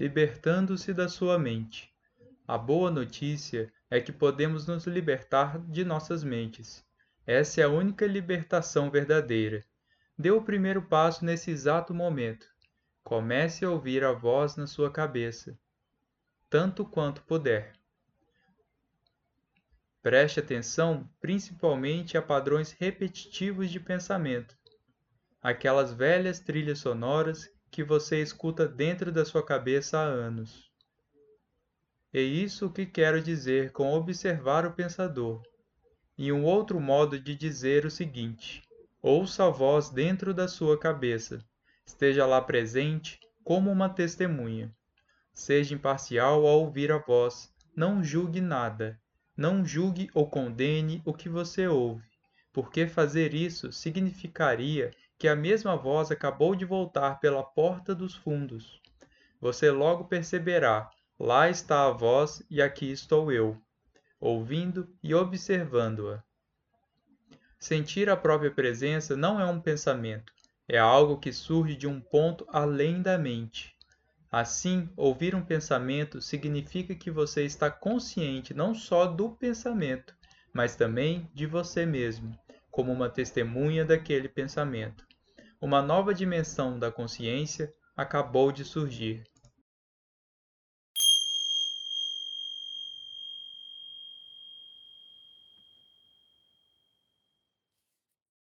libertando-se da sua mente. A boa notícia é que podemos nos libertar de nossas mentes. Essa é a única libertação verdadeira. Dê o primeiro passo nesse exato momento. Comece a ouvir a voz na sua cabeça, tanto quanto puder. Preste atenção principalmente a padrões repetitivos de pensamento, aquelas velhas trilhas sonoras que você escuta dentro da sua cabeça há anos. É isso que quero dizer com observar o pensador. E um outro modo de dizer o seguinte: ouça a voz dentro da sua cabeça, esteja lá presente como uma testemunha. Seja imparcial ao ouvir a voz, não julgue nada, não julgue ou condene o que você ouve, porque fazer isso significaria que a mesma voz acabou de voltar pela porta dos fundos. Você logo perceberá: lá está a voz e aqui estou eu, ouvindo e observando-a. Sentir a própria presença não é um pensamento, é algo que surge de um ponto além da mente. Assim, ouvir um pensamento significa que você está consciente não só do pensamento, mas também de você mesmo, como uma testemunha daquele pensamento. Uma nova dimensão da consciência acabou de surgir.